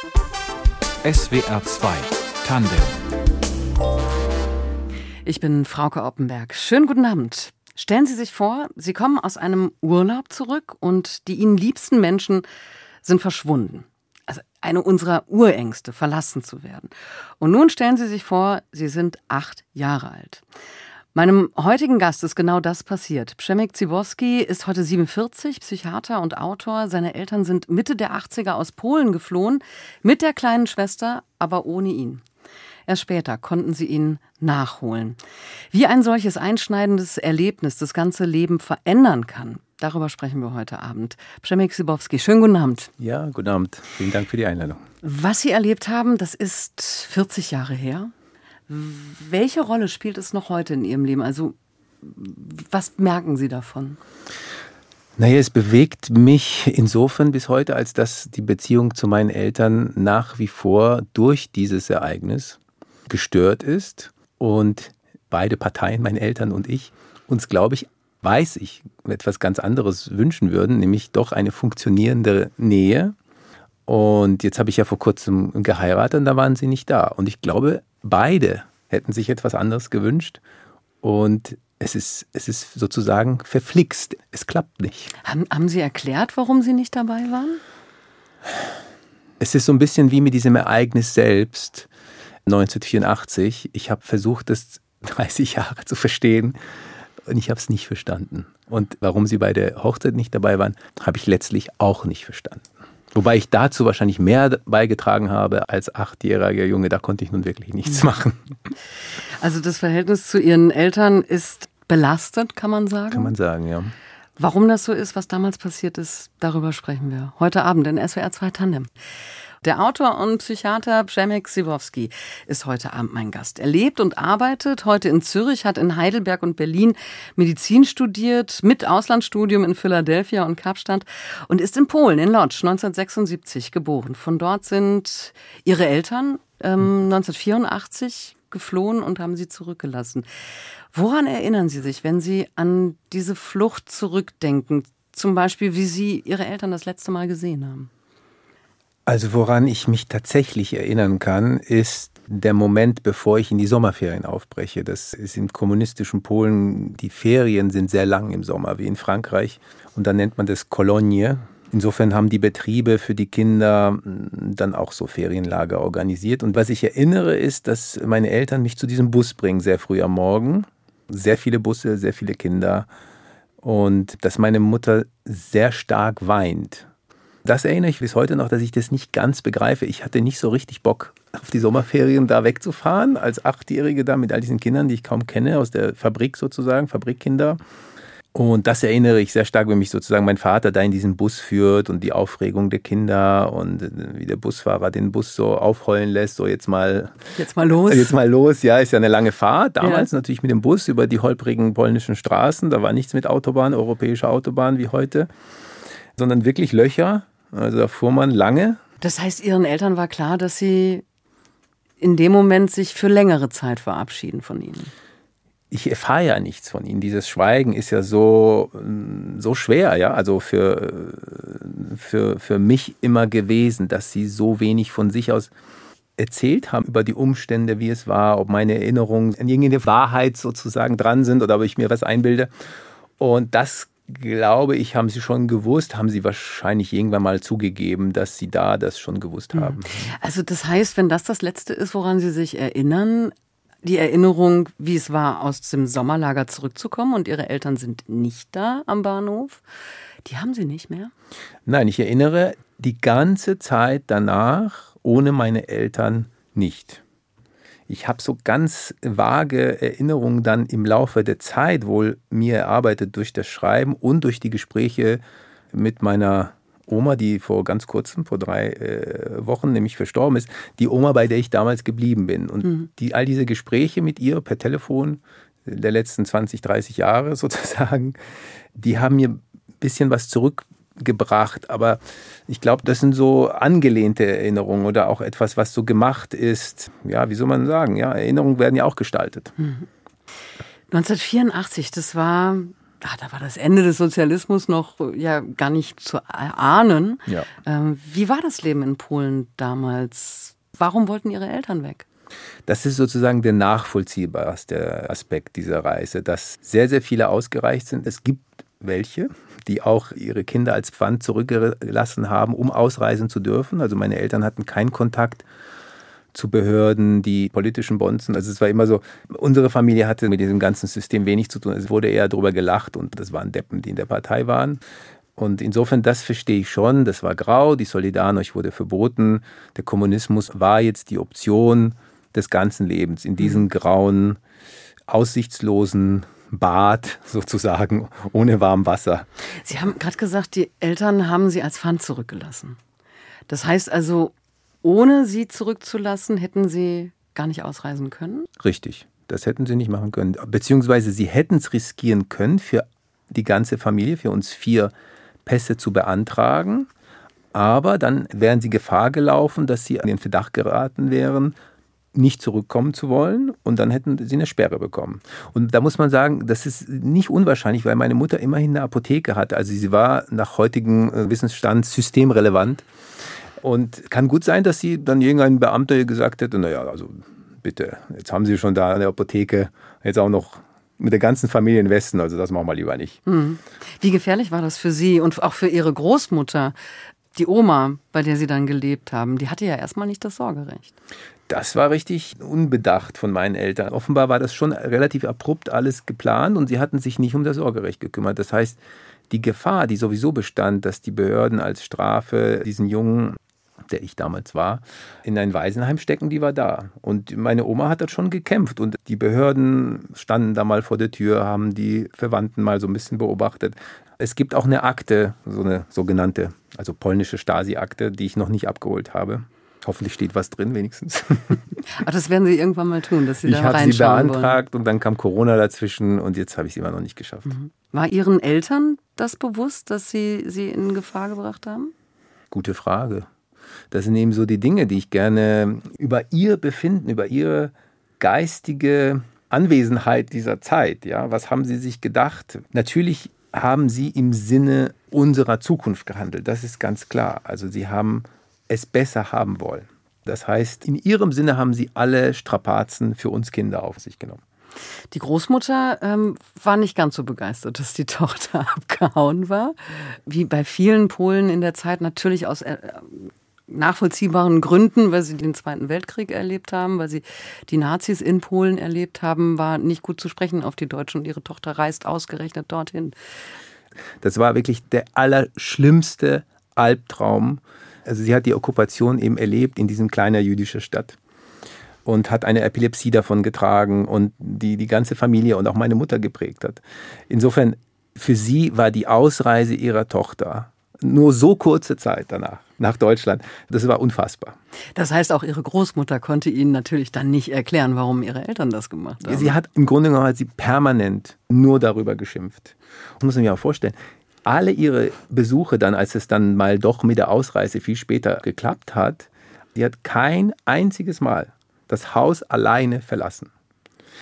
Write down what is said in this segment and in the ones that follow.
SWR 2 Tandem Ich bin Frauke Oppenberg. Schönen guten Abend. Stellen Sie sich vor, Sie kommen aus einem Urlaub zurück und die Ihnen liebsten Menschen sind verschwunden. Also eine unserer Urängste, verlassen zu werden. Und nun stellen Sie sich vor, Sie sind acht Jahre alt. Meinem heutigen Gast ist genau das passiert. Przemek Ziborski ist heute 47, Psychiater und Autor. Seine Eltern sind Mitte der 80er aus Polen geflohen, mit der kleinen Schwester, aber ohne ihn. Erst später konnten sie ihn nachholen. Wie ein solches einschneidendes Erlebnis das ganze Leben verändern kann, darüber sprechen wir heute Abend. Przemek Sibowski, schönen guten Abend. Ja, guten Abend. Vielen Dank für die Einladung. Was Sie erlebt haben, das ist 40 Jahre her. Welche Rolle spielt es noch heute in Ihrem Leben? Also, was merken Sie davon? Naja, es bewegt mich insofern bis heute, als dass die Beziehung zu meinen Eltern nach wie vor durch dieses Ereignis gestört ist und beide Parteien, meine Eltern und ich, uns, glaube ich, weiß ich, etwas ganz anderes wünschen würden, nämlich doch eine funktionierende Nähe. Und jetzt habe ich ja vor kurzem geheiratet und da waren sie nicht da. Und ich glaube, beide hätten sich etwas anderes gewünscht. Und es ist, es ist sozusagen verflixt. Es klappt nicht. Haben, haben Sie erklärt, warum Sie nicht dabei waren? Es ist so ein bisschen wie mit diesem Ereignis selbst 1984. Ich habe versucht, das 30 Jahre zu verstehen und ich habe es nicht verstanden. Und warum Sie bei der Hochzeit nicht dabei waren, habe ich letztlich auch nicht verstanden. Wobei ich dazu wahrscheinlich mehr beigetragen habe als achtjähriger Junge. Da konnte ich nun wirklich nichts machen. Also das Verhältnis zu Ihren Eltern ist belastet, kann man sagen? Kann man sagen, ja. Warum das so ist, was damals passiert ist, darüber sprechen wir heute Abend in SWR 2 Tandem. Der Autor und Psychiater Przemek Siwowski ist heute Abend mein Gast. Er lebt und arbeitet heute in Zürich, hat in Heidelberg und Berlin Medizin studiert, mit Auslandsstudium in Philadelphia und Kapstadt und ist in Polen, in Lodz, 1976 geboren. Von dort sind ihre Eltern ähm, 1984 geflohen und haben sie zurückgelassen. Woran erinnern Sie sich, wenn Sie an diese Flucht zurückdenken? Zum Beispiel, wie Sie Ihre Eltern das letzte Mal gesehen haben? Also woran ich mich tatsächlich erinnern kann, ist der Moment, bevor ich in die Sommerferien aufbreche. Das ist im kommunistischen Polen, die Ferien sind sehr lang im Sommer, wie in Frankreich. Und dann nennt man das Kolonie. Insofern haben die Betriebe für die Kinder hm, dann auch so Ferienlager organisiert. Und was ich erinnere, ist, dass meine Eltern mich zu diesem Bus bringen, sehr früh am Morgen. Sehr viele Busse, sehr viele Kinder. Und dass meine Mutter sehr stark weint das erinnere ich bis heute noch, dass ich das nicht ganz begreife. Ich hatte nicht so richtig Bock, auf die Sommerferien da wegzufahren, als Achtjährige da mit all diesen Kindern, die ich kaum kenne, aus der Fabrik sozusagen, Fabrikkinder. Und das erinnere ich sehr stark, wenn mich sozusagen mein Vater da in diesen Bus führt und die Aufregung der Kinder und äh, wie der Busfahrer den Bus so aufheulen lässt, so jetzt mal. Jetzt mal los. Jetzt mal los, ja, ist ja eine lange Fahrt. Damals ja. natürlich mit dem Bus über die holprigen polnischen Straßen. Da war nichts mit Autobahn, europäischer Autobahn wie heute, sondern wirklich Löcher also da fuhr man lange. Das heißt, Ihren Eltern war klar, dass Sie in dem Moment sich für längere Zeit verabschieden von Ihnen. Ich erfahre ja nichts von ihnen. Dieses Schweigen ist ja so, so schwer, ja, also für, für, für mich immer gewesen, dass sie so wenig von sich aus erzählt haben über die Umstände, wie es war, ob meine Erinnerungen an irgendeine Wahrheit sozusagen dran sind oder ob ich mir was einbilde. Und das glaube ich, haben sie schon gewusst, haben sie wahrscheinlich irgendwann mal zugegeben, dass sie da das schon gewusst hm. haben. Also das heißt, wenn das das Letzte ist, woran Sie sich erinnern, die Erinnerung, wie es war, aus dem Sommerlager zurückzukommen und Ihre Eltern sind nicht da am Bahnhof, die haben Sie nicht mehr? Nein, ich erinnere die ganze Zeit danach ohne meine Eltern nicht ich habe so ganz vage Erinnerungen dann im Laufe der Zeit wohl mir erarbeitet durch das Schreiben und durch die Gespräche mit meiner Oma, die vor ganz kurzem, vor drei äh, Wochen nämlich verstorben ist, die Oma, bei der ich damals geblieben bin. Und mhm. die, all diese Gespräche mit ihr per Telefon der letzten 20, 30 Jahre sozusagen, die haben mir ein bisschen was zurück gebracht. Aber ich glaube, das sind so angelehnte Erinnerungen oder auch etwas, was so gemacht ist. Ja, wie soll man sagen? Ja, Erinnerungen werden ja auch gestaltet. 1984, mhm. das war ach, da war das Ende des Sozialismus noch ja gar nicht zu ahnen. Ja. Ähm, wie war das Leben in Polen damals? Warum wollten Ihre Eltern weg? Das ist sozusagen der nachvollziehbarste Aspekt dieser Reise, dass sehr, sehr viele ausgereicht sind. Es gibt welche, die auch ihre Kinder als Pfand zurückgelassen haben, um ausreisen zu dürfen. Also meine Eltern hatten keinen Kontakt zu Behörden, die politischen Bonzen. Also es war immer so, unsere Familie hatte mit diesem ganzen System wenig zu tun. Es wurde eher darüber gelacht und das waren Deppen, die in der Partei waren. Und insofern, das verstehe ich schon. Das war grau, die Solidarność wurde verboten. Der Kommunismus war jetzt die Option des ganzen Lebens in diesem mhm. grauen, aussichtslosen Bad sozusagen, ohne warm Wasser. Sie haben gerade gesagt, die Eltern haben Sie als Pfand zurückgelassen. Das heißt also, ohne Sie zurückzulassen, hätten Sie gar nicht ausreisen können? Richtig, das hätten Sie nicht machen können. Beziehungsweise Sie hätten es riskieren können, für die ganze Familie, für uns vier Pässe zu beantragen. Aber dann wären Sie Gefahr gelaufen, dass Sie an den Verdacht geraten wären, nicht zurückkommen zu wollen und dann hätten sie eine Sperre bekommen. Und da muss man sagen, das ist nicht unwahrscheinlich, weil meine Mutter immerhin eine Apotheke hatte. Also sie war nach heutigem äh, Wissensstand systemrelevant. Und kann gut sein, dass sie dann irgendein Beamter gesagt hätte, naja, also bitte, jetzt haben Sie schon da eine Apotheke, jetzt auch noch mit der ganzen Familie im Westen, also das machen wir lieber nicht. Hm. Wie gefährlich war das für Sie und auch für Ihre Großmutter? Die Oma, bei der Sie dann gelebt haben, die hatte ja erstmal nicht das Sorgerecht. Das war richtig unbedacht von meinen Eltern. Offenbar war das schon relativ abrupt alles geplant und sie hatten sich nicht um das Sorgerecht gekümmert. Das heißt, die Gefahr, die sowieso bestand, dass die Behörden als Strafe diesen Jungen, der ich damals war, in ein Waisenheim stecken, die war da. Und meine Oma hat das schon gekämpft und die Behörden standen da mal vor der Tür, haben die Verwandten mal so ein bisschen beobachtet. Es gibt auch eine Akte, so eine sogenannte, also polnische Stasi-Akte, die ich noch nicht abgeholt habe. Hoffentlich steht was drin, wenigstens. Ach, das werden Sie irgendwann mal tun, dass Sie ich da reinschauen Ich habe sie beantragt wollen. und dann kam Corona dazwischen und jetzt habe ich es immer noch nicht geschafft. Mhm. War Ihren Eltern das bewusst, dass Sie sie in Gefahr gebracht haben? Gute Frage. Das sind eben so die Dinge, die ich gerne über ihr Befinden, über ihre geistige Anwesenheit dieser Zeit, ja, was haben sie sich gedacht? Natürlich haben sie im Sinne unserer Zukunft gehandelt, das ist ganz klar. Also sie haben es besser haben wollen. Das heißt, in ihrem Sinne haben sie alle Strapazen für uns Kinder auf sich genommen. Die Großmutter ähm, war nicht ganz so begeistert, dass die Tochter abgehauen war. Wie bei vielen Polen in der Zeit natürlich aus äh, nachvollziehbaren Gründen, weil sie den Zweiten Weltkrieg erlebt haben, weil sie die Nazis in Polen erlebt haben, war nicht gut zu sprechen auf die Deutschen und ihre Tochter reist ausgerechnet dorthin. Das war wirklich der allerschlimmste Albtraum also sie hat die Okkupation eben erlebt in diesem kleinen jüdischen Stadt und hat eine Epilepsie davon getragen und die die ganze Familie und auch meine Mutter geprägt hat. Insofern, für sie war die Ausreise ihrer Tochter nur so kurze Zeit danach nach Deutschland. Das war unfassbar. Das heißt, auch Ihre Großmutter konnte Ihnen natürlich dann nicht erklären, warum Ihre Eltern das gemacht haben. Sie hat im Grunde genommen hat sie permanent nur darüber geschimpft. Das muss man sich auch vorstellen alle ihre Besuche dann, als es dann mal doch mit der Ausreise viel später geklappt hat, sie hat kein einziges Mal das Haus alleine verlassen.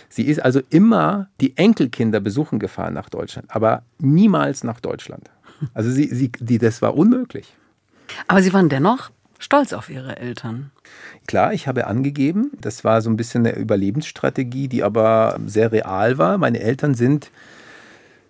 Sie ist also immer die Enkelkinder besuchen gefahren nach Deutschland, aber niemals nach Deutschland. Also sie, sie, die, das war unmöglich. Aber Sie waren dennoch stolz auf Ihre Eltern. Klar, ich habe angegeben, das war so ein bisschen eine Überlebensstrategie, die aber sehr real war. Meine Eltern sind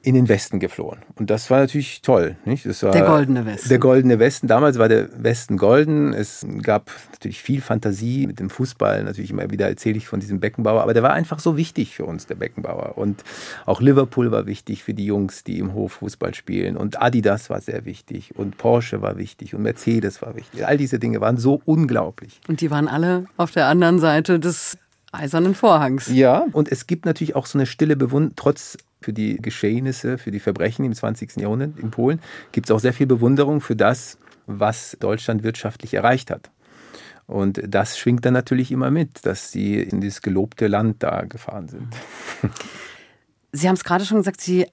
in den Westen geflohen. Und das war natürlich toll. Nicht? Der goldene Westen. Der goldene Westen. Damals war der Westen golden. Es gab natürlich viel Fantasie mit dem Fußball. Natürlich immer wieder erzähle ich von diesem Beckenbauer. Aber der war einfach so wichtig für uns, der Beckenbauer. Und auch Liverpool war wichtig für die Jungs, die im Hof Fußball spielen. Und Adidas war sehr wichtig. Und Porsche war wichtig. Und Mercedes war wichtig. All diese Dinge waren so unglaublich. Und die waren alle auf der anderen Seite des eisernen Vorhangs. Ja, und es gibt natürlich auch so eine stille Bewunderung, trotz für die Geschehnisse, für die Verbrechen im 20. Jahrhundert in Polen, gibt es auch sehr viel Bewunderung für das, was Deutschland wirtschaftlich erreicht hat. Und das schwingt dann natürlich immer mit, dass sie in dieses gelobte Land da gefahren sind. Sie haben es gerade schon gesagt, Sie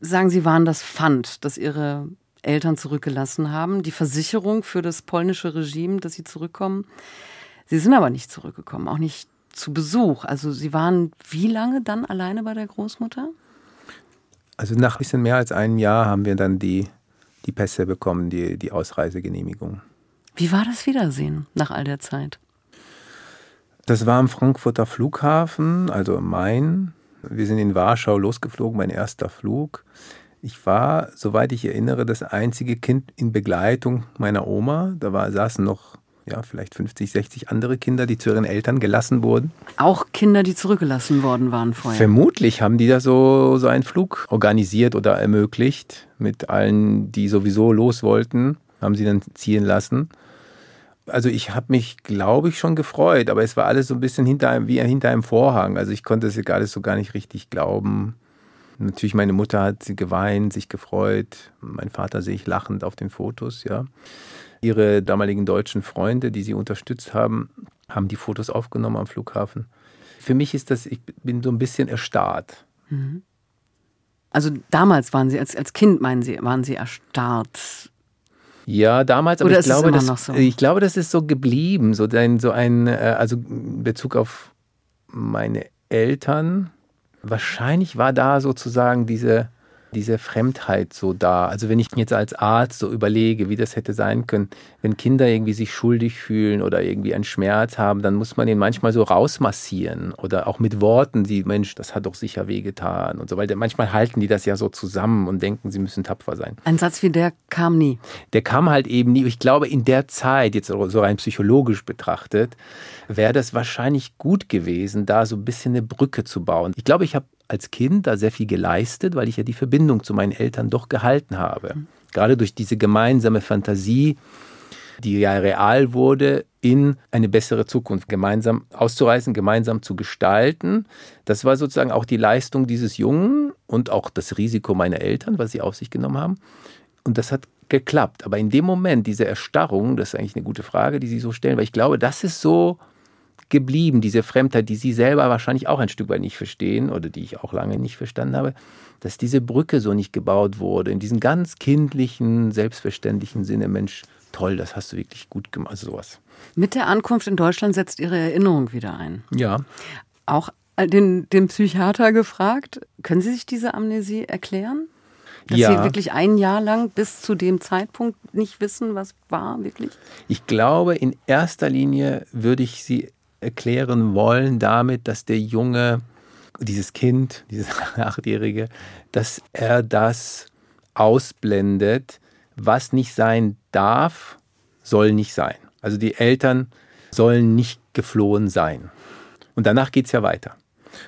sagen, Sie waren das Pfand, das Ihre Eltern zurückgelassen haben, die Versicherung für das polnische Regime, dass Sie zurückkommen. Sie sind aber nicht zurückgekommen, auch nicht zu Besuch. Also Sie waren wie lange dann alleine bei der Großmutter? Also nach ein bisschen mehr als einem Jahr haben wir dann die, die Pässe bekommen, die, die Ausreisegenehmigung. Wie war das Wiedersehen nach all der Zeit? Das war am Frankfurter Flughafen, also im Main. Wir sind in Warschau losgeflogen, mein erster Flug. Ich war, soweit ich erinnere, das einzige Kind in Begleitung meiner Oma. Da war, saßen noch ja, vielleicht 50, 60 andere Kinder, die zu ihren Eltern gelassen wurden. Auch Kinder, die zurückgelassen worden waren vorher. Vermutlich haben die da so, so einen Flug organisiert oder ermöglicht. Mit allen, die sowieso los wollten, haben sie dann ziehen lassen. Also ich habe mich, glaube ich, schon gefreut, aber es war alles so ein bisschen hinter einem, wie hinter einem Vorhang. Also ich konnte es alles so gar nicht richtig glauben. Natürlich, meine Mutter hat sie geweint, sich gefreut. Mein Vater sehe ich lachend auf den Fotos, ja. Ihre damaligen deutschen Freunde, die sie unterstützt haben, haben die Fotos aufgenommen am Flughafen. Für mich ist das, ich bin so ein bisschen erstarrt. Mhm. Also damals waren Sie, als, als Kind meinen Sie, waren Sie erstarrt. Ja, damals, aber Oder ich glaube, das, so? ich glaube, das ist so geblieben, so ein, so ein, äh, also in Bezug auf meine Eltern, wahrscheinlich war da sozusagen diese, diese Fremdheit so da. Also wenn ich jetzt als Arzt so überlege, wie das hätte sein können, wenn Kinder irgendwie sich schuldig fühlen oder irgendwie einen Schmerz haben, dann muss man ihn manchmal so rausmassieren oder auch mit Worten, die Mensch, das hat doch sicher wehgetan und so, weil manchmal halten die das ja so zusammen und denken, sie müssen tapfer sein. Ein Satz wie der kam nie. Der kam halt eben nie. Ich glaube, in der Zeit, jetzt so rein psychologisch betrachtet, wäre das wahrscheinlich gut gewesen, da so ein bisschen eine Brücke zu bauen. Ich glaube, ich habe als Kind da sehr viel geleistet, weil ich ja die Verbindung zu meinen Eltern doch gehalten habe. Mhm. Gerade durch diese gemeinsame Fantasie, die ja real wurde, in eine bessere Zukunft gemeinsam auszureisen, gemeinsam zu gestalten. Das war sozusagen auch die Leistung dieses Jungen und auch das Risiko meiner Eltern, was sie auf sich genommen haben. Und das hat geklappt. Aber in dem Moment, diese Erstarrung, das ist eigentlich eine gute Frage, die Sie so stellen, weil ich glaube, das ist so geblieben, diese Fremdheit, die Sie selber wahrscheinlich auch ein Stück weit nicht verstehen oder die ich auch lange nicht verstanden habe, dass diese Brücke so nicht gebaut wurde, in diesem ganz kindlichen, selbstverständlichen Sinne, Mensch, toll, das hast du wirklich gut gemacht, also sowas. Mit der Ankunft in Deutschland setzt Ihre Erinnerung wieder ein. Ja. Auch den, den Psychiater gefragt, können Sie sich diese Amnesie erklären? Dass ja. Sie wirklich ein Jahr lang bis zu dem Zeitpunkt nicht wissen, was war, wirklich? Ich glaube, in erster Linie würde ich sie erklären wollen damit, dass der Junge, dieses Kind, dieses Achtjährige, dass er das ausblendet, was nicht sein darf, soll nicht sein. Also die Eltern sollen nicht geflohen sein. Und danach geht es ja weiter.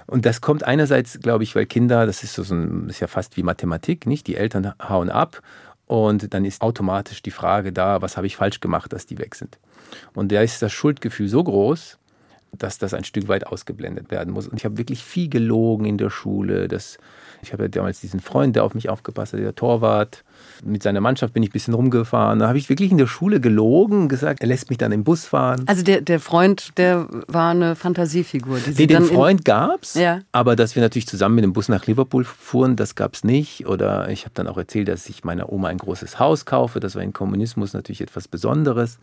Und das kommt einerseits, glaube ich, weil Kinder, das ist, so ein, ist ja fast wie Mathematik, nicht? Die Eltern hauen ab und dann ist automatisch die Frage da, was habe ich falsch gemacht, dass die weg sind. Und da ist das Schuldgefühl so groß, dass das ein Stück weit ausgeblendet werden muss. Und ich habe wirklich viel gelogen in der Schule. Das, ich habe ja damals diesen Freund, der auf mich aufgepasst hat, der Torwart. Mit seiner Mannschaft bin ich ein bisschen rumgefahren. Da habe ich wirklich in der Schule gelogen, gesagt, er lässt mich dann im Bus fahren. Also der, der Freund, der war eine Fantasiefigur. Die nee, den Freund gab es, ja. aber dass wir natürlich zusammen mit dem Bus nach Liverpool fuhren, das gab es nicht. Oder ich habe dann auch erzählt, dass ich meiner Oma ein großes Haus kaufe. Das war im Kommunismus natürlich etwas Besonderes.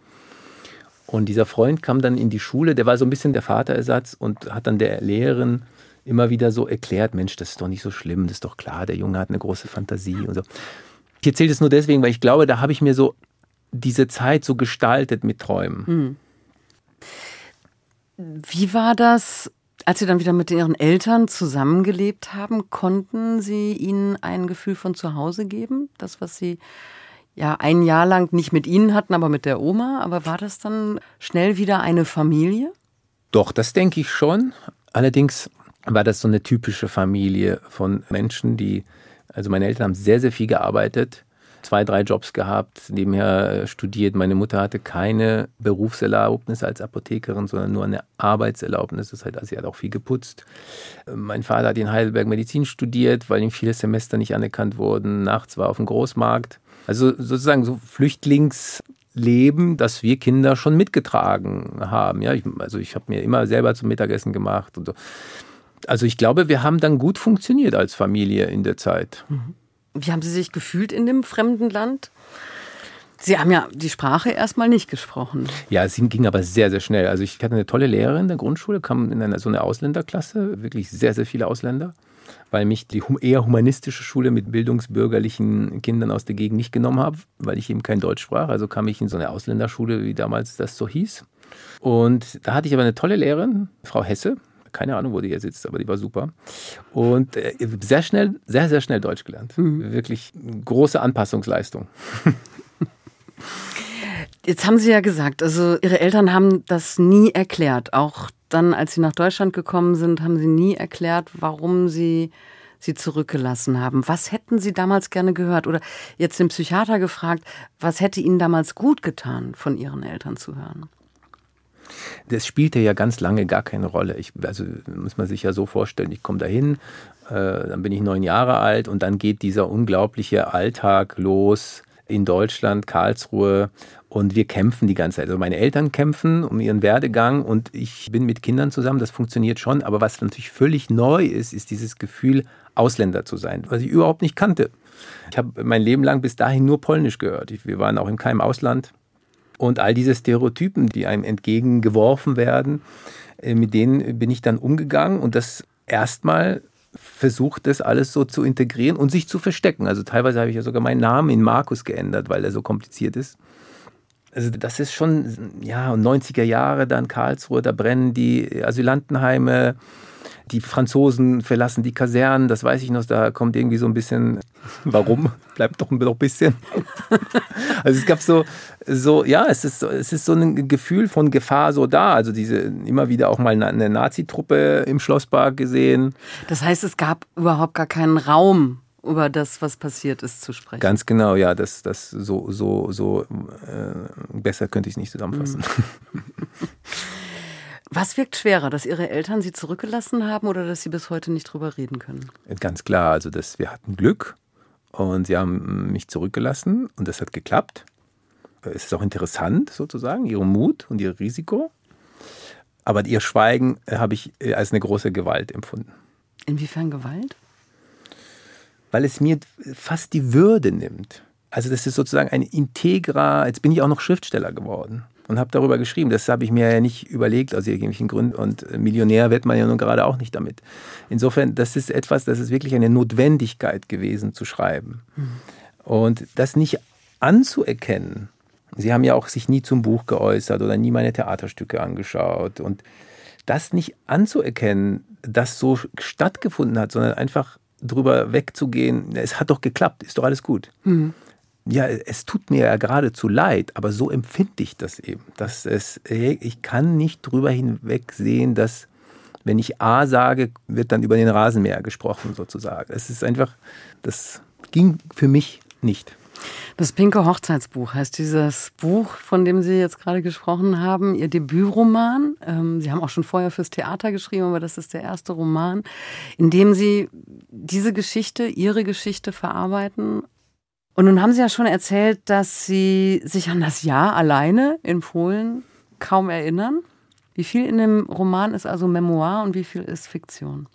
Und dieser Freund kam dann in die Schule, der war so ein bisschen der Vaterersatz und hat dann der Lehrerin immer wieder so erklärt, Mensch, das ist doch nicht so schlimm, das ist doch klar, der Junge hat eine große Fantasie und so. Ich erzähle das nur deswegen, weil ich glaube, da habe ich mir so diese Zeit so gestaltet mit Träumen. Hm. Wie war das, als Sie dann wieder mit Ihren Eltern zusammengelebt haben? Konnten Sie ihnen ein Gefühl von Zuhause geben? Das, was Sie ja ein Jahr lang nicht mit Ihnen hatten, aber mit der Oma. Aber war das dann schnell wieder eine Familie? Doch, das denke ich schon. Allerdings war das so eine typische Familie von Menschen, die, also meine Eltern haben sehr, sehr viel gearbeitet, zwei, drei Jobs gehabt, nebenher studiert. Meine Mutter hatte keine Berufserlaubnis als Apothekerin, sondern nur eine Arbeitserlaubnis. Das heißt, sie hat auch viel geputzt. Mein Vater hat in Heidelberg Medizin studiert, weil ihm viele Semester nicht anerkannt wurden. Nachts war auf dem Großmarkt. Also sozusagen so Flüchtlingsleben, das wir Kinder schon mitgetragen haben. Ja, ich, also ich habe mir immer selber zum Mittagessen gemacht und so. Also ich glaube, wir haben dann gut funktioniert als Familie in der Zeit. Mhm. Wie haben Sie sich gefühlt in dem fremden Land? Sie haben ja die Sprache erstmal nicht gesprochen. Ja, es ging aber sehr, sehr schnell. Also ich hatte eine tolle Lehrerin in der Grundschule, kam in eine, so eine Ausländerklasse, wirklich sehr, sehr viele Ausländer. weil mich die eher humanistische Schule mit bildungsbürgerlichen Kindern aus der Gegend nicht genommen hat, weil ich eben kein Deutsch sprach. Also kam ich in so eine Ausländerschule, wie damals das so hieß. Und da hatte ich aber eine tolle Lehrerin, Frau Hesse. Keine Ahnung, wo die hier sitzt, aber die war super. Und äh, sehr schnell, sehr, sehr schnell Deutsch gelernt. Mhm. Wirklich große Anpassungsleistung. Jetzt haben Sie ja gesagt, also Ihre Eltern haben das nie erklärt. Auch dann, als Sie nach Deutschland gekommen sind, haben Sie nie erklärt, warum Sie Sie zurückgelassen haben. Was hätten Sie damals gerne gehört? Oder jetzt den Psychiater gefragt, was hätte Ihnen damals gut getan, von Ihren Eltern zu hören? Das spielte ja ganz lange gar keine Rolle. Ich, also muss man sich ja so vorstellen, ich komme dahin, äh, dann bin ich neun Jahre alt und dann geht dieser unglaubliche Alltag los in Deutschland, Karlsruhe und wir kämpfen die ganze Zeit. Also meine Eltern kämpfen um ihren Werdegang und ich bin mit Kindern zusammen, das funktioniert schon. Aber was natürlich völlig neu ist, ist dieses Gefühl, Ausländer zu sein, was ich überhaupt nicht kannte. Ich habe mein Leben lang bis dahin nur Polnisch gehört. Wir waren auch in keinem Ausland. Und all diese Stereotypen, die einem entgegengeworfen werden, äh, mit denen bin ich dann umgegangen und das erstmal versucht, das alles so zu integrieren und sich zu verstecken. Also teilweise habe ich ja sogar meinen Namen in Markus geändert, weil er so kompliziert ist. Also das ist schon, ja, 90er Jahre dann Karlsruhe, da brennen die Asylantenheime, die Franzosen verlassen die Kasernen, das weiß ich noch, da kommt irgendwie so ein bisschen, warum? Bleibt doch ein bisschen. Also es gab so, so ja, es ist, es ist so ein Gefühl von Gefahr so da. Also diese, immer wieder auch mal eine Nazi-Truppe im Schlosspark gesehen. Das heißt, es gab überhaupt gar keinen Raum über das, was passiert ist, zu sprechen. Ganz genau, ja, das, das so, so, so äh, besser könnte ich es nicht zusammenfassen. Mhm. Was wirkt schwerer, dass Ihre Eltern Sie zurückgelassen haben oder dass Sie bis heute nicht drüber reden können? Ganz klar, also das, wir hatten Glück und Sie haben mich zurückgelassen und das hat geklappt. Es ist auch interessant sozusagen, Ihr Mut und Ihr Risiko. Aber Ihr Schweigen habe ich als eine große Gewalt empfunden. Inwiefern Gewalt? Weil es mir fast die Würde nimmt. Also das ist sozusagen ein integrer, jetzt bin ich auch noch Schriftsteller geworden und habe darüber geschrieben. Das habe ich mir ja nicht überlegt aus irgendwelchen Gründen. Und Millionär wird man ja nun gerade auch nicht damit. Insofern, das ist etwas, das ist wirklich eine Notwendigkeit gewesen zu schreiben. Mhm. Und das nicht anzuerkennen. Sie haben ja auch sich nie zum Buch geäußert oder nie meine Theaterstücke angeschaut. Und das nicht anzuerkennen, dass so stattgefunden hat, sondern einfach drüber wegzugehen, es hat doch geklappt, ist doch alles gut. Mhm ja, es tut mir ja geradezu leid, aber so empfinde ich das eben. Dass es, ich kann nicht drüber hinweg sehen, dass wenn ich A sage, wird dann über den Rasenmäher gesprochen sozusagen. Es ist einfach, das ging für mich nicht. Das Pinke Hochzeitsbuch heißt dieses Buch, von dem Sie jetzt gerade gesprochen haben, Ihr Debütroman. Ähm, Sie haben auch schon vorher fürs Theater geschrieben, aber das ist der erste Roman, in dem Sie diese Geschichte, Ihre Geschichte verarbeiten und nun haben Sie ja schon erzählt, dass Sie sich an das Jahr alleine in Polen kaum erinnern. Wie viel in dem Roman ist also Memoir und wie viel ist Fiktion?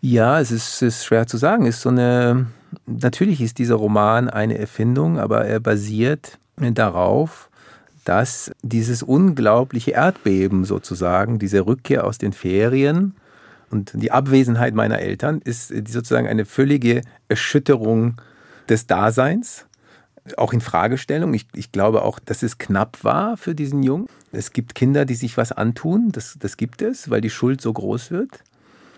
Ja, es ist, ist schwer zu sagen. Ist so eine, natürlich ist dieser Roman eine Erfindung, aber er basiert darauf, dass dieses unglaubliche Erdbeben sozusagen, diese Rückkehr aus den Ferien und die Abwesenheit meiner Eltern ist sozusagen eine völlige Erschütterung des Daseins, auch in Fragestellung. Ich, ich glaube auch, dass es knapp war für diesen Jungen. Es gibt Kinder, die sich was antun, das, das gibt es, weil die Schuld so groß wird.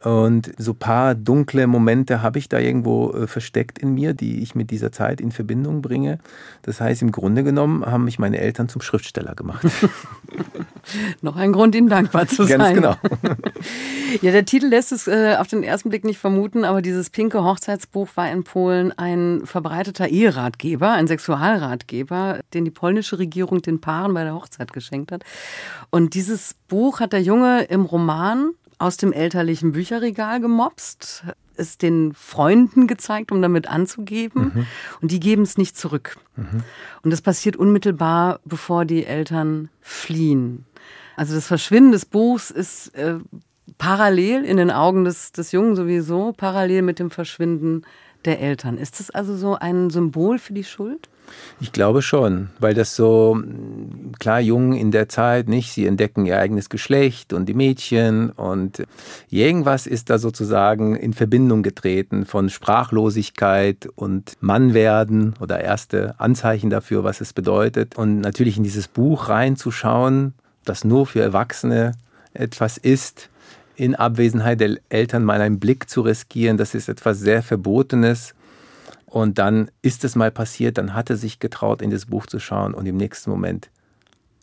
Und so ein paar dunkle Momente habe ich da irgendwo äh, versteckt in mir, die ich mit dieser Zeit in Verbindung bringe. Das heißt, im Grunde genommen haben mich meine Eltern zum Schriftsteller gemacht. Noch ein Grund, Ihnen dankbar zu sein. Ganz genau. ja, der Titel lässt es äh, auf den ersten Blick nicht vermuten, aber dieses pinke Hochzeitsbuch war in Polen ein verbreiteter Eheratgeber, ein Sexualratgeber, den die polnische Regierung den Paaren bei der Hochzeit geschenkt hat. Und dieses Buch hat der Junge im Roman aus dem elterlichen Bücherregal gemopst, es den Freunden gezeigt, um damit anzugeben. Mhm. Und die geben es nicht zurück. Mhm. Und das passiert unmittelbar, bevor die Eltern fliehen. Also das Verschwinden des Buchs ist äh, parallel in den Augen des, des Jungen sowieso, parallel mit dem Verschwinden der Eltern. Ist das also so ein Symbol für die Schuld? Ich glaube schon, weil das so, klar, Jungen in der Zeit, nicht? Sie entdecken ihr eigenes Geschlecht und die Mädchen und irgendwas ist da sozusagen in Verbindung getreten von Sprachlosigkeit und Mannwerden oder erste Anzeichen dafür, was es bedeutet. Und natürlich in dieses Buch reinzuschauen, das nur für Erwachsene etwas ist, in Abwesenheit der Eltern mal einen Blick zu riskieren, das ist etwas sehr Verbotenes. Und dann ist es mal passiert, dann hat er sich getraut, in das Buch zu schauen und im nächsten Moment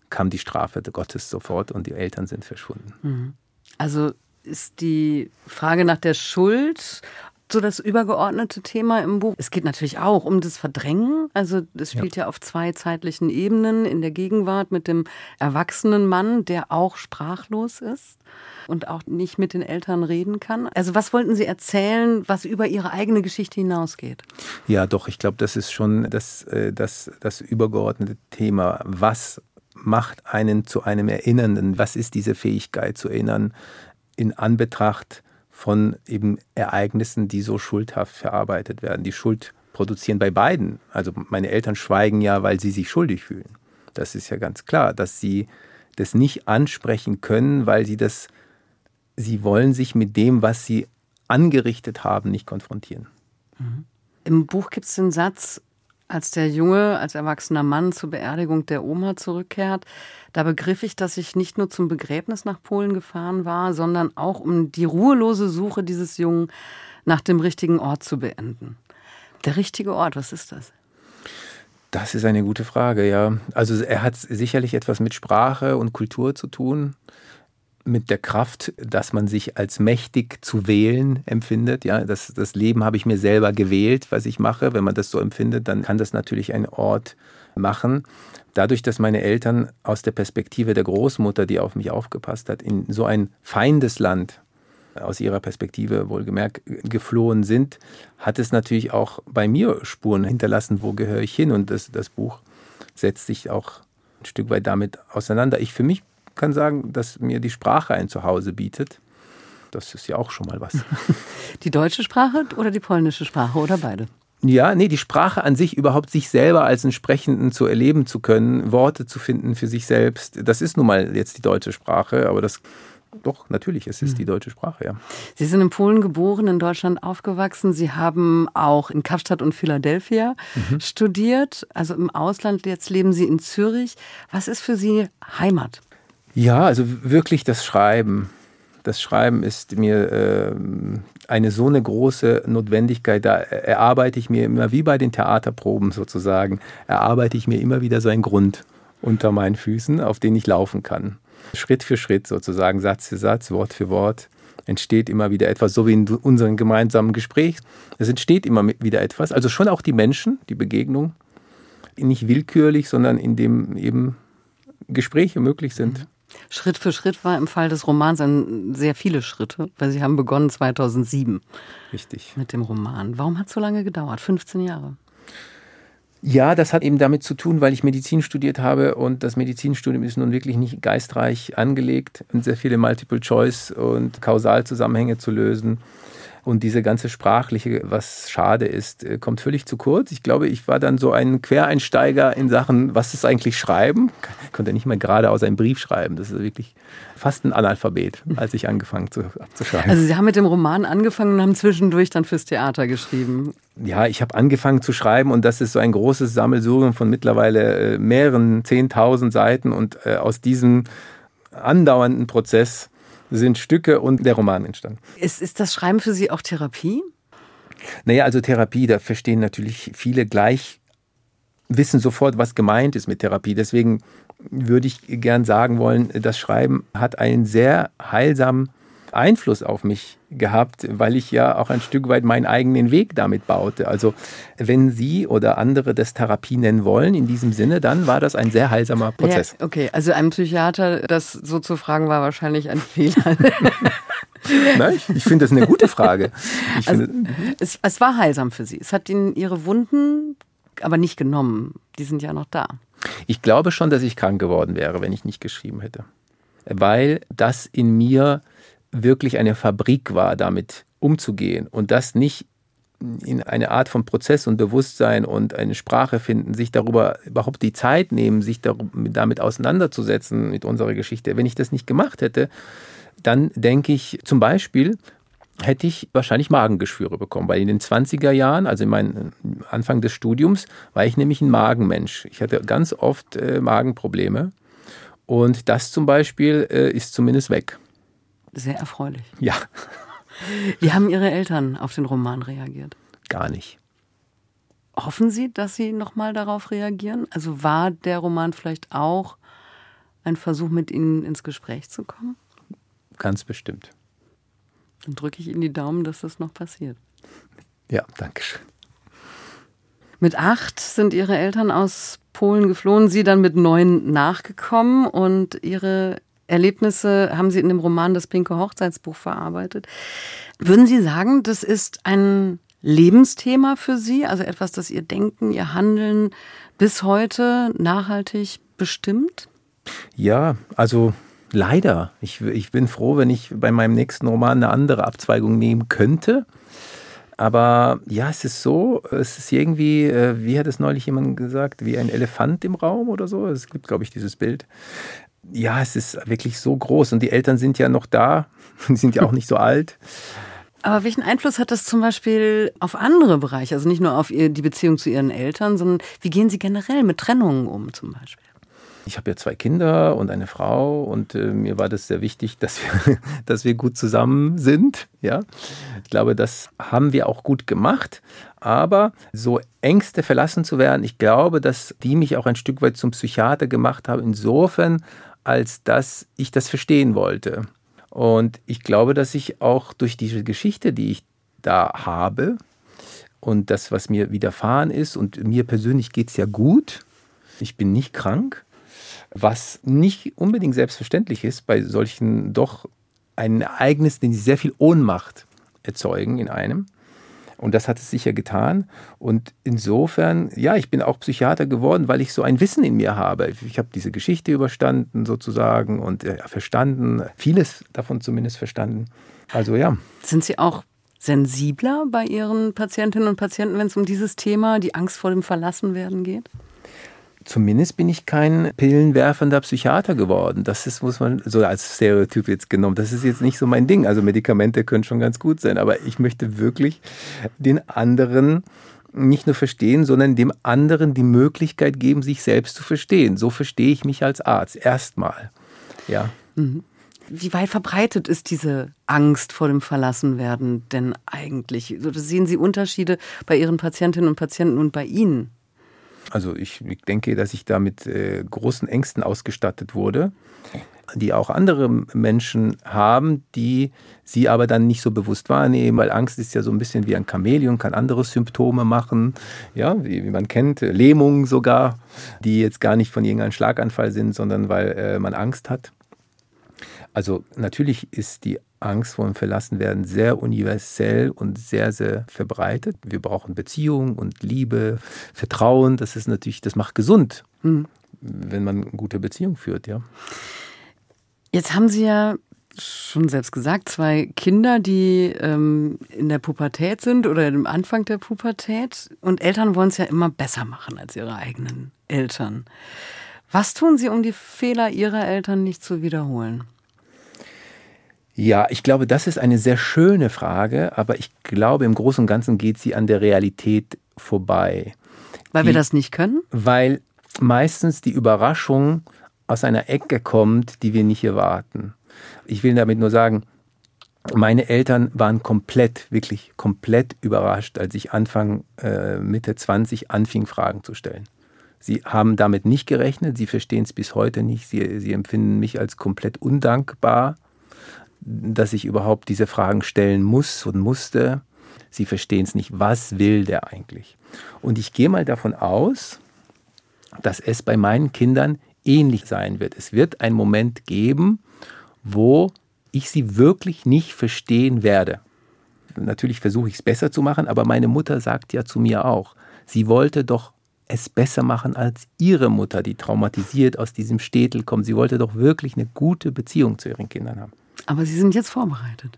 kam die Strafe Gottes sofort und die Eltern sind verschwunden. Mhm. Also ist die Frage nach der Schuld so das übergeordnete Thema im Buch. Es geht natürlich auch um das Verdrängen. Also es spielt ja. ja. auf zwei zeitlichen Ebenen in der Gegenwart mit dem erwachsenen Mann, der auch sprachlos ist und auch nicht mit den Eltern reden kann. Also was wollten Sie erzählen, was über Ihre eigene Geschichte hinausgeht? Ja, doch, ich glaube, das ist schon das, äh, das, das übergeordnete Thema. Was macht einen zu einem Erinnernden? Was ist diese Fähigkeit zu erinnern in Anbetracht von eben Ereignissen, die so schuldhaft verarbeitet werden. Die Schuld produzieren bei beiden. Also meine Eltern schweigen ja, weil sie sich schuldig fühlen. Das ist ja ganz klar, dass sie das nicht ansprechen können, weil sie das, sie wollen sich mit dem, was sie angerichtet haben, nicht konfrontieren. Mhm. Im Buch gibt es den Satz, als der Junge, als erwachsener Mann zur Beerdigung der Oma zurückkehrt, da begriff ich, dass ich nicht nur zum Begräbnis nach Polen gefahren war, sondern auch um die ruhelose Suche dieses Jungen nach dem richtigen Ort zu beenden. Der richtige Ort, was ist das? Das ist eine gute Frage, ja. Also er hat sicherlich etwas mit Sprache und Kultur zu tun mit der Kraft, dass man sich als mächtig zu wählen empfindet. Ja, das, das Leben habe ich mir selber gewählt, was ich mache. Wenn man das so empfindet, dann kann das natürlich ein Ort machen. Dadurch, dass meine Eltern aus der Perspektive der Großmutter, die auf mich aufgepasst hat, in so ein feindes Land aus ihrer Perspektive wohlgemerkt geflohen sind, hat es natürlich auch bei mir Spuren hinterlassen, wo gehöre ich hin. Und das, das Buch setzt sich auch ein Stück weit damit auseinander. Ich für mich kann sagen, dass mir die Sprache ein Zuhause bietet. Das ist ja auch schon mal was. Die deutsche Sprache oder die polnische Sprache oder beide? Ja, nee, die Sprache an sich, überhaupt sich selber als einen Sprechenden zu erleben zu können, Worte zu finden für sich selbst, das ist nun mal jetzt die deutsche Sprache, aber das doch, natürlich, es ist die hm. deutsche Sprache, ja. Sie sind in Polen geboren, in Deutschland aufgewachsen. Sie haben auch in Kapstadt und Philadelphia mhm. studiert, also im Ausland. Jetzt leben Sie in Zürich. Was ist für Sie Heimat? Ja, also wirklich das Schreiben. Das Schreiben ist mir äh, eine so eine große Notwendigkeit. Da erarbeite ich mir immer, wie bei den Theaterproben sozusagen, erarbeite ich mir immer wieder so einen Grund unter meinen Füßen, auf den ich laufen kann. Schritt für Schritt sozusagen, Satz für Satz, Wort für Wort entsteht immer wieder etwas, so wie in unserem gemeinsamen Gespräch. Es entsteht immer wieder etwas, also schon auch die Menschen, die Begegnung, nicht willkürlich, sondern indem eben Gespräche möglich sind. Schritt für Schritt war im Fall des Romans ein, sehr viele Schritte, weil Sie haben begonnen 2007. Richtig. Mit dem Roman. Warum hat es so lange gedauert? 15 Jahre. Ja, das hat eben damit zu tun, weil ich Medizin studiert habe und das Medizinstudium ist nun wirklich nicht geistreich angelegt und sehr viele Multiple-Choice und Kausalzusammenhänge zu lösen. Und diese ganze sprachliche, was schade ist, äh, kommt völlig zu kurz. Ich glaube, ich war dann so ein Quereinsteiger in Sachen, was ist eigentlich Schreiben? Ich konnte nicht mal geradeaus einen Brief schreiben. Das ist wirklich fast ein Analphabet, als ich angefangen zu, zu schreiben. Also Sie haben mit dem Roman angefangen und haben zwischendurch dann fürs Theater geschrieben. Ja, ich habe angefangen zu schreiben und das ist so ein großes Sammelsurium von mittlerweile äh, mehreren zehntausend Seiten und äh, aus diesem andauernden Prozess sind Stücke und der Roman entstanden. Ist, ist das Schreiben für Sie auch Therapie? Naja, also Therapie, da verstehen natürlich viele gleich, wissen sofort, was gemeint ist mit Therapie. Deswegen würde ich gern sagen wollen, das Schreiben hat einen sehr heilsamen Einfluss auf mich gehabt, weil ich ja auch ein Stück weit meinen eigenen Weg damit baute. Also wenn Sie oder andere das Therapie nennen wollen, in diesem Sinne, dann war das ein sehr heilsamer Prozess. Ja, okay, also einem Psychiater das so zu fragen, war wahrscheinlich ein Fehler. Nein, ich, ich finde das eine gute Frage. Also, es, es war heilsam für Sie. Es hat Ihnen Ihre Wunden aber nicht genommen. Die sind ja noch da. Ich glaube schon, dass ich krank geworden wäre, wenn ich nicht geschrieben hätte. Weil das in mir wirklich eine Fabrik war, damit umzugehen und das nicht in eine Art von Prozess und Bewusstsein und eine Sprache finden, sich darüber überhaupt die Zeit nehmen, sich damit auseinanderzusetzen mit unserer Geschichte. Wenn ich das nicht gemacht hätte, dann denke ich zum Beispiel, hätte ich wahrscheinlich Magengeschwüre bekommen, weil in den 20er Jahren, also in meinem Anfang des Studiums, war ich nämlich ein Magenmensch. Ich hatte ganz oft äh, Magenprobleme und das zum Beispiel äh, ist zumindest weg. Sehr erfreulich. Ja. Wie haben Ihre Eltern auf den Roman reagiert? Gar nicht. Hoffen Sie, dass Sie nochmal darauf reagieren? Also war der Roman vielleicht auch ein Versuch, mit Ihnen ins Gespräch zu kommen? Ganz bestimmt. Dann drücke ich Ihnen die Daumen, dass das noch passiert. Ja, danke schön. Mit acht sind Ihre Eltern aus Polen geflohen, Sie dann mit neun nachgekommen und Ihre Erlebnisse haben Sie in dem Roman Das Pinke Hochzeitsbuch verarbeitet. Würden Sie sagen, das ist ein Lebensthema für Sie, also etwas, das Ihr Denken, Ihr Handeln bis heute nachhaltig bestimmt? Ja, also leider. Ich, ich bin froh, wenn ich bei meinem nächsten Roman eine andere Abzweigung nehmen könnte. Aber ja, es ist so, es ist irgendwie, äh, wie hat es neulich jemand gesagt, wie ein Elefant im Raum oder so. Es gibt, glaube ich, dieses Bild ja, es ist wirklich so groß und die Eltern sind ja noch da, die sind ja auch nicht so alt. Aber welchen Einfluss hat das zum Beispiel auf andere Bereiche? Also nicht nur auf die Beziehung zu Ihren Eltern, sondern wie gehen Sie generell mit Trennungen um zum Beispiel? Ich habe ja zwei Kinder und eine Frau und äh, mir war das sehr wichtig, dass wir, dass wir gut zusammen sind. Ja, ich glaube, das haben wir auch gut gemacht. Aber so Ängste verlassen zu werden, ich glaube, dass die mich auch ein Stück weit zum Psychiater gemacht haben. Insofern, als dass ich das verstehen wollte. Und ich glaube, dass ich auch durch diese Geschichte, die ich da habe und das, was mir widerfahren ist, und mir persönlich geht es ja gut, ich bin nicht krank, was nicht unbedingt selbstverständlich ist bei solchen doch ein Ereignis, den sie sehr viel Ohnmacht erzeugen in einem. Und das hat es sicher getan. Und insofern, ja, ich bin auch Psychiater geworden, weil ich so ein Wissen in mir habe. Ich habe diese Geschichte überstanden sozusagen und äh, verstanden, vieles davon zumindest verstanden. Also ja. Sind Sie auch sensibler bei Ihren Patientinnen und Patienten, wenn es um dieses Thema, die Angst vor dem Verlassenwerden geht? Zumindest bin ich kein pillenwerfender Psychiater geworden. Das ist, muss man so als Stereotyp jetzt genommen. Das ist jetzt nicht so mein Ding. Also Medikamente können schon ganz gut sein, aber ich möchte wirklich den anderen nicht nur verstehen, sondern dem anderen die Möglichkeit geben, sich selbst zu verstehen. So verstehe ich mich als Arzt erstmal. Ja. Mhm. Wie weit verbreitet ist diese Angst vor dem Verlassenwerden denn eigentlich? Sehen Sie Unterschiede bei Ihren Patientinnen und Patienten und bei Ihnen? Also ich, denke, dass ich da mit äh, großen Ängsten ausgestattet wurde, die auch andere Menschen haben, die sie aber dann nicht so bewusst wahrnehmen, weil Angst ist ja so ein bisschen wie ein Chamäleon, kann andere Symptome machen, ja, wie, wie man kennt, Lähmungen sogar, die jetzt gar nicht von irgendeinem Schlaganfall sind, sondern weil äh, man Angst hat. Also natürlich ist die Angst vor dem Verlassenwerden sehr universell und sehr, sehr verbreitet. Wir brauchen Beziehung und Liebe, Vertrauen. Das ist natürlich, das macht gesund, mhm. wenn man eine gute Beziehung führt, ja. Jetzt haben Sie ja schon selbst gesagt, zwei Kinder, die ähm, in der Pubertät sind oder im Anfang der Pubertät. Und Eltern wollen es ja immer besser machen als ihre eigenen Eltern. Was tun Sie, um die Fehler Ihrer Eltern nicht zu wiederholen? Ja, ich glaube, das ist eine sehr schöne Frage, aber ich glaube, im Großen und Ganzen geht sie an der Realität vorbei. Weil die, wir das nicht können? Weil meistens die Überraschung aus einer Ecke kommt, die wir nicht erwarten. Ich will damit nur sagen, meine Eltern waren komplett, wirklich komplett überrascht, als ich Anfang äh, Mitte 20 anfing, Fragen zu stellen. Sie haben damit nicht gerechnet, sie verstehen es bis heute nicht, sie, sie empfinden mich als komplett undankbar dass ich überhaupt diese Fragen stellen muss und musste. Sie verstehen es nicht. Was will der eigentlich? Und ich gehe mal davon aus, dass es bei meinen Kindern ähnlich sein wird. Es wird einen Moment geben, wo ich sie wirklich nicht verstehen werde. Natürlich versuche ich es besser zu machen, aber meine Mutter sagt ja zu mir auch, sie wollte doch es besser machen als ihre Mutter, die traumatisiert aus diesem Städtel kommt. Sie wollte doch wirklich eine gute Beziehung zu ihren Kindern haben. Aber Sie sind jetzt vorbereitet.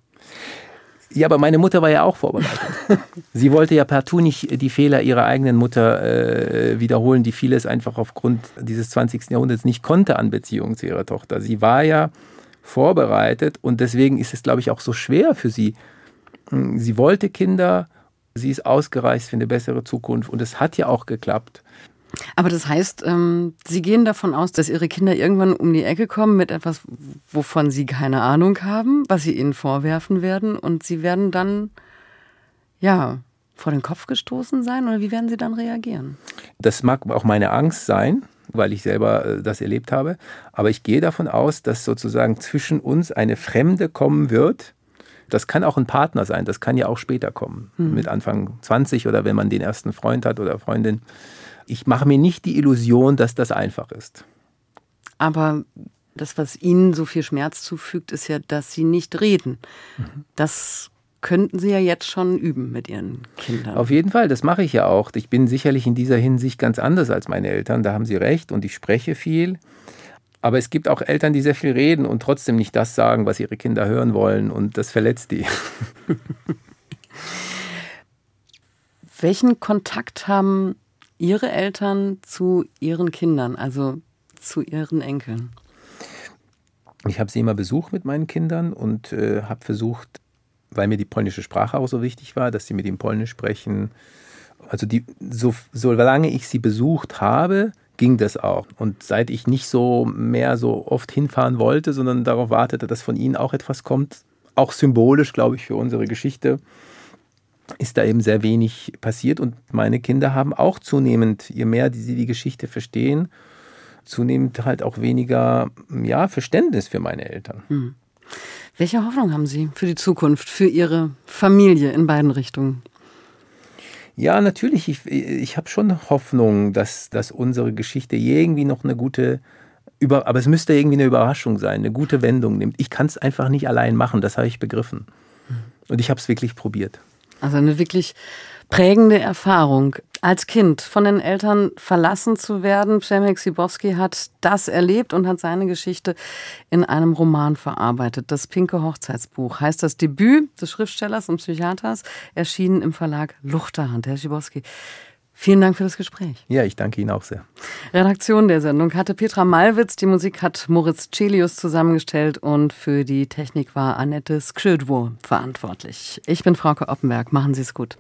Ja, aber meine Mutter war ja auch vorbereitet. Sie wollte ja partout nicht die Fehler ihrer eigenen Mutter äh, wiederholen, die vieles einfach aufgrund dieses 20. Jahrhunderts nicht konnte an Beziehungen zu ihrer Tochter. Sie war ja vorbereitet und deswegen ist es, glaube ich, auch so schwer für sie. Hm, sie wollte Kinder, sie ist ausgereist für eine bessere Zukunft und es hat ja auch geklappt. Aber das heißt, ähm, Sie gehen davon aus, dass Ihre Kinder irgendwann um die Ecke kommen mit etwas, wovon Sie keine Ahnung haben, was Sie Ihnen vorwerfen werden und Sie werden dann, ja, vor den Kopf gestoßen sein oder wie werden Sie dann reagieren? Das mag auch meine Angst sein, weil ich selber äh, das erlebt habe. Aber ich gehe davon aus, dass sozusagen zwischen uns eine Fremde kommen wird. Das kann auch ein Partner sein, das kann ja auch später kommen, hm. mit Anfang 20 oder wenn man den ersten Freund hat oder Freundin ich mache mir nicht die Illusion, dass das einfach ist. Aber das, was Ihnen so viel Schmerz zufügt, ist ja, dass Sie nicht reden. Mhm. Das könnten Sie ja jetzt schon üben mit Ihren Kindern. Auf jeden Fall, das mache ich ja auch. Ich bin sicherlich in dieser Hinsicht ganz anders als meine Eltern, da haben Sie recht und ich spreche viel. Aber es gibt auch Eltern, die sehr viel reden und trotzdem nicht das sagen, was ihre Kinder hören wollen und das verletzt die. Welchen Kontakt haben Ihre Eltern zu Ihren Kindern, also zu Ihren Enkeln? Ich habe sie immer besucht mit meinen Kindern und äh, habe versucht, weil mir die polnische Sprache auch so wichtig war, dass sie mit ihm Polnisch sprechen. Also die, so, solange ich sie besucht habe, ging das auch. Und seit ich nicht so mehr so oft hinfahren wollte, sondern darauf wartete, dass von ihnen auch etwas kommt, auch symbolisch, glaube ich, für unsere Geschichte, ist da eben sehr wenig passiert und meine Kinder haben auch zunehmend, je mehr sie die Geschichte verstehen, zunehmend halt auch weniger ja, Verständnis für meine Eltern. Hm. Welche Hoffnung haben Sie für die Zukunft, für Ihre Familie in beiden Richtungen? Ja, natürlich. Ich, ich habe schon Hoffnung, dass, dass unsere Geschichte irgendwie noch eine gute, über, aber es müsste irgendwie eine Überraschung sein, eine gute Wendung nimmt. Ich kann es einfach nicht allein machen, das habe ich begriffen. Hm. Und ich habe es wirklich probiert. Also eine wirklich prägende Erfahrung. Als Kind von den Eltern verlassen zu werden, Przemek Sibowski hat das erlebt und hat seine Geschichte in einem Roman verarbeitet. Das Pinke Hochzeitsbuch heißt das Debüt des Schriftstellers und Psychiaters, erschienen im Verlag Luchterhand. Herr Sibowski, Vielen Dank für das Gespräch. Ja, ich danke Ihnen auch sehr. Redaktion der Sendung hatte Petra Malwitz, die Musik hat Moritz Celius zusammengestellt und für die Technik war Annette Skrzydwo verantwortlich. Ich bin Frauke Oppenberg. Machen Sie es gut.